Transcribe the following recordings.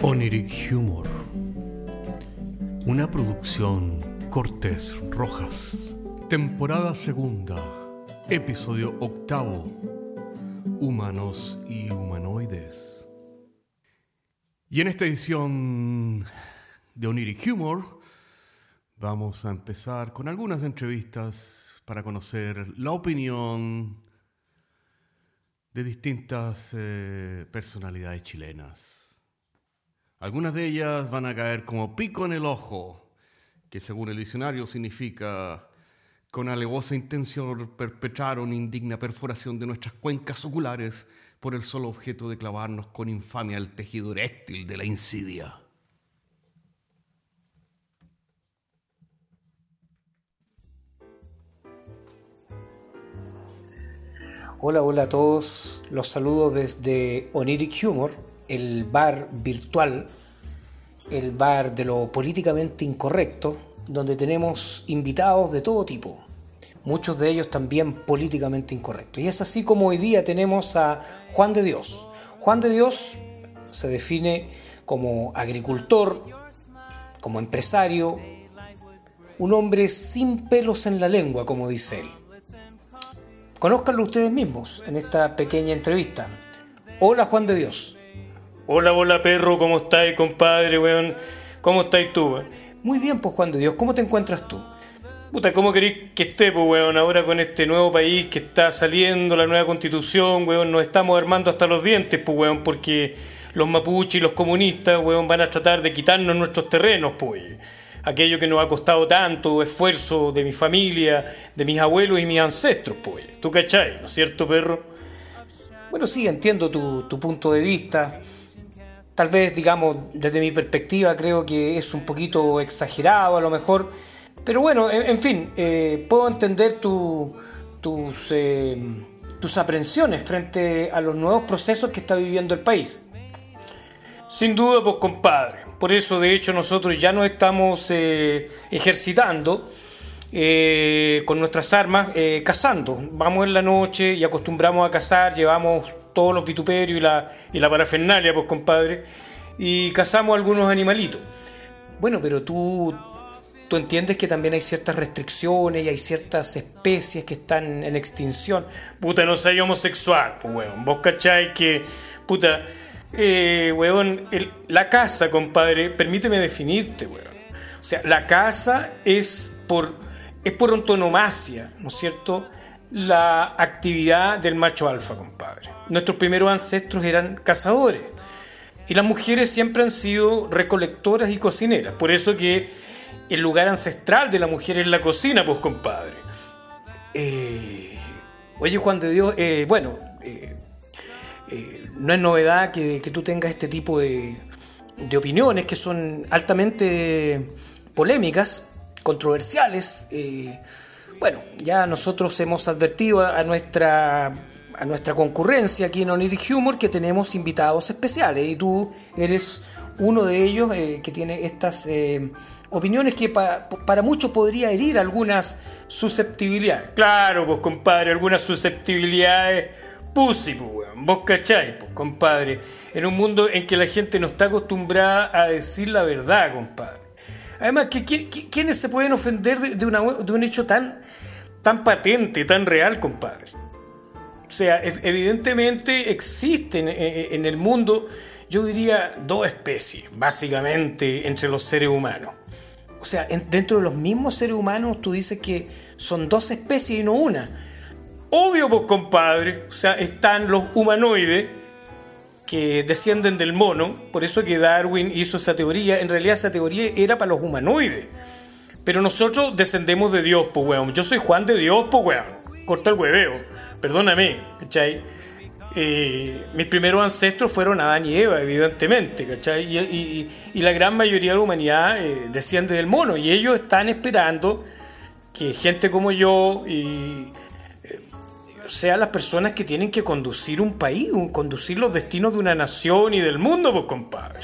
Oniric Humor. Una producción Cortés Rojas. Temporada segunda. Episodio octavo. Humanos y humanoides. Y en esta edición de Oniric Humor vamos a empezar con algunas entrevistas para conocer la opinión de distintas eh, personalidades chilenas. Algunas de ellas van a caer como pico en el ojo, que según el diccionario significa con alevosa intención perpetrar una indigna perforación de nuestras cuencas oculares por el solo objeto de clavarnos con infamia el tejido eréctil de la insidia. Hola, hola a todos. Los saludo desde Oniric Humor, el bar virtual, el bar de lo políticamente incorrecto, donde tenemos invitados de todo tipo, muchos de ellos también políticamente incorrectos. Y es así como hoy día tenemos a Juan de Dios. Juan de Dios se define como agricultor, como empresario, un hombre sin pelos en la lengua, como dice él. Conózcanlo ustedes mismos en esta pequeña entrevista. Hola Juan de Dios. Hola, hola perro, ¿cómo estáis, compadre, weón? ¿Cómo estáis tú? Muy bien, pues Juan de Dios, ¿cómo te encuentras tú? Puta, ¿cómo queréis que esté, pues, weón? Ahora con este nuevo país que está saliendo, la nueva constitución, weón, nos estamos armando hasta los dientes, pues, weón, porque los mapuches y los comunistas, weón, van a tratar de quitarnos nuestros terrenos, pues aquello que nos ha costado tanto esfuerzo de mi familia, de mis abuelos y mis ancestros, pues. ¿Tú cachai, no es cierto, perro? Bueno, sí, entiendo tu, punto de vista. Tal vez, digamos, desde mi perspectiva creo que es un poquito exagerado a lo mejor. Pero bueno, en, fin, eh, puedo entender tus, eh, tus aprensiones frente a los nuevos procesos que está viviendo el país. Sin duda, pues compadre. Por eso, de hecho, nosotros ya nos estamos eh, ejercitando eh, con nuestras armas, eh, cazando. Vamos en la noche y acostumbramos a cazar, llevamos todos los vituperios y la, y la parafernalia, pues compadre, y cazamos algunos animalitos. Bueno, pero tú, tú entiendes que también hay ciertas restricciones y hay ciertas especies que están en extinción. Puta, no soy homosexual, pues weón. Vos cacháis que, puta, eh, weón, la casa, compadre, permíteme definirte, weón. O sea, la casa es por, es por antonomasia, ¿no es cierto? La actividad del macho alfa, compadre. Nuestros primeros ancestros eran cazadores. Y las mujeres siempre han sido recolectoras y cocineras. Por eso que el lugar ancestral de la mujer es la cocina, pues, compadre. Eh, oye, Juan de Dios, eh, bueno, eh, no es novedad que, tú tengas este tipo de, opiniones que son altamente polémicas, controversiales. Eh, bueno, ya nosotros hemos advertido a nuestra, a nuestra concurrencia aquí en Oniric Humor que tenemos invitados especiales y tú eres uno de ellos eh, que tiene estas opiniones que para muchos podría herir algunas susceptibilidades. Claro, pues compadre, algunas susceptibilidades Pussy, pues. Vos cacháis, pues, compadre. En un mundo en que la gente no está acostumbrada a decir la verdad, compadre. Además, ¿quiénes se pueden ofender de, un hecho tan, patente, tan real, compadre? O sea, evidentemente existen en el mundo, yo diría, dos especies, básicamente, entre los seres humanos. O sea, dentro de los mismos seres humanos tú dices que son dos especies y no una. Obvio, pues compadre, o sea, están los humanoides que descienden del mono, por eso que Darwin hizo esa teoría, en realidad esa teoría era para los humanoides. Pero nosotros descendemos de Dios, pues weón. Yo soy Juan de Dios, pues weón. Corta el hueveo. Perdóname, ¿cachai? Eh, mis primeros ancestros fueron Adán y Eva, evidentemente, ¿cachai? Y, la gran mayoría de la humanidad eh, desciende del mono. Y ellos están esperando que gente como yo y sean las personas que tienen que conducir un país, conducir los destinos de una nación y del mundo, pues compadre.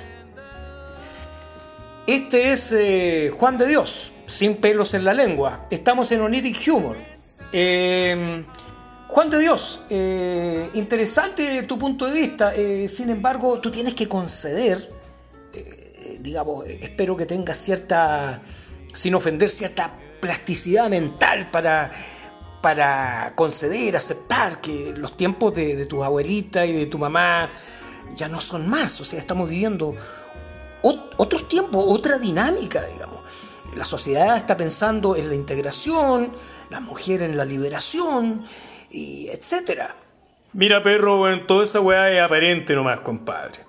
Este es eh, Juan de Dios, sin pelos en la lengua. Estamos en Oniric Humor. Em, Juan de Dios, eh, interesante tu punto de vista. Eh, sin embargo, tú tienes que conceder digamos, espero que tengas cierta, sin ofender, cierta plasticidad mental para, para conceder, aceptar que los tiempos de, de tu abuelita y de tu mamá ya no son más, o sea, estamos viviendo otros tiempos, otra dinámica, digamos. La sociedad está pensando en la integración, la mujer en la liberación, y etcétera. Mira, perro, bueno, toda esa weá es aparente nomás, compadre.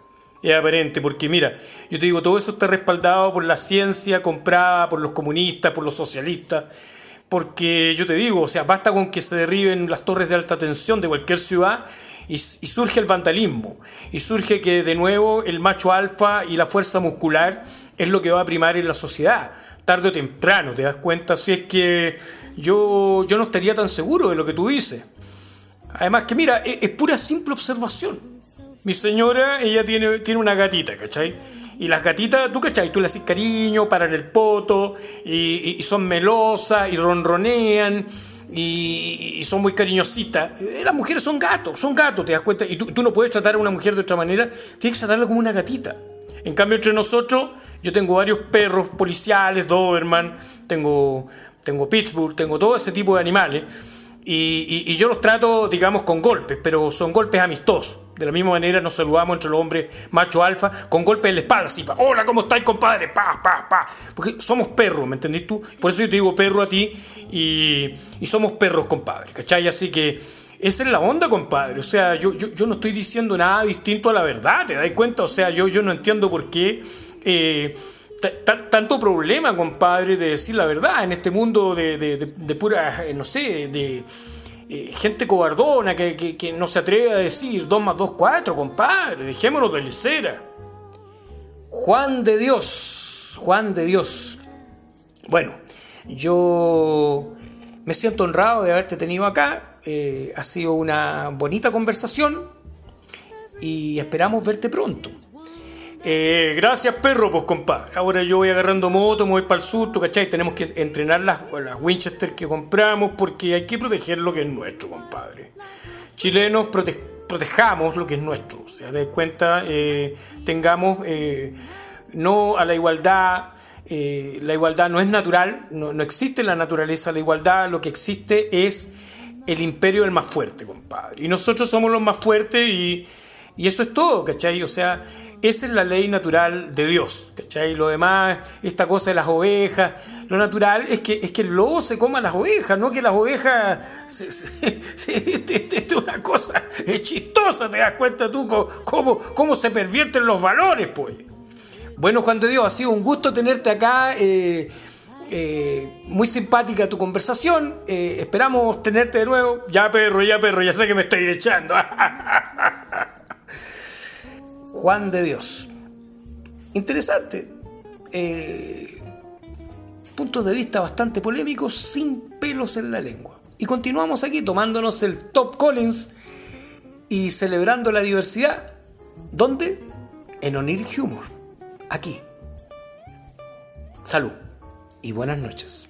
Es aparente, porque mira, yo te digo, todo eso está respaldado por la ciencia comprada por los comunistas, por los socialistas. Porque yo te digo, o sea, basta con que se derriben las torres de alta tensión de cualquier ciudad y, surge el vandalismo. Y surge que de nuevo el macho alfa y la fuerza muscular es lo que va a primar en la sociedad. Tarde o temprano, ¿te das cuenta? Así es que yo, yo no estaría tan seguro de lo que tú dices. Además que mira, es, pura simple observación. Mi señora, ella tiene, tiene una gatita, ¿cachai? Y las gatitas, tú cachai, tú le haces cariño, paran el poto, y, son melosas, y ronronean, y, son muy cariñositas. Eh, las mujeres son gatos, son gatos, te das cuenta. Y tú, tú, no puedes tratar a una mujer de otra manera, tienes que tratarla como una gatita. En cambio, entre nosotros, yo tengo varios perros policiales, Doberman, tengo, tengo Pittsburgh, tengo todo ese tipo de animales. Y, yo los trato, digamos, con golpes, pero son golpes amistosos. De la misma manera nos saludamos entre los hombres macho alfa, con golpes en la espalda, así, hola, ¿cómo estáis, compadre? Pa, pa, pa. Porque somos perros, ¿me entendís tú? Por eso yo te digo perro a ti y, somos perros, compadre, ¿cachai? Así que esa es la onda, compadre. O sea, yo, yo, no estoy diciendo nada distinto a la verdad, ¿te das cuenta? O sea, yo, yo no entiendo por qué... Eh, tanto problema, compadre, de decir la verdad en este mundo de, de, pura, eh, no sé, de eh, gente cobardona que, no se atreve a decir 2 más 2, 4, compadre, dejémonos de lecera. Juan de Dios, Juan de Dios. Bueno, yo me siento honrado de haberte tenido acá. Eh, ha sido una bonita conversación y esperamos verte pronto. Eh, gracias, perro, pues compadre. Ahora yo voy agarrando moto, me voy para el sur, ¿tú cachai? Tenemos que entrenar las, las Winchester que compramos porque hay que proteger lo que es nuestro, compadre. Chilenos, protejamos lo que es nuestro. O sea, de cuenta, eh, tengamos eh, no a la igualdad. la igualdad no es natural, no, no existe la naturaleza la igualdad, lo que existe es el imperio del más fuerte, compadre. Y nosotros somos los más fuertes y, y eso es todo, ¿cachai? O sea, esa es la ley natural de Dios, ¿cachai? Lo demás, esta cosa de las ovejas, lo natural es que, es que el lobo se coma las ovejas, no que las ovejas... Esto es una cosa es chistosa, te das cuenta tú cómo, cómo se pervierten los valores, pues. Bueno, Juan de Dios, ha sido un gusto tenerte acá. Eh, eh, muy simpática tu conversación. Eh, esperamos tenerte de nuevo. Ya, perro, ya, perro, ya sé que me estoy echando. Juan de Dios. Interesante. Eh, puntos de vista bastante polémicos, sin pelos en la lengua. Y continuamos aquí tomándonos el Top Collins y celebrando la diversidad. ¿Dónde? En Onir Humor. Aquí. Salud y buenas noches.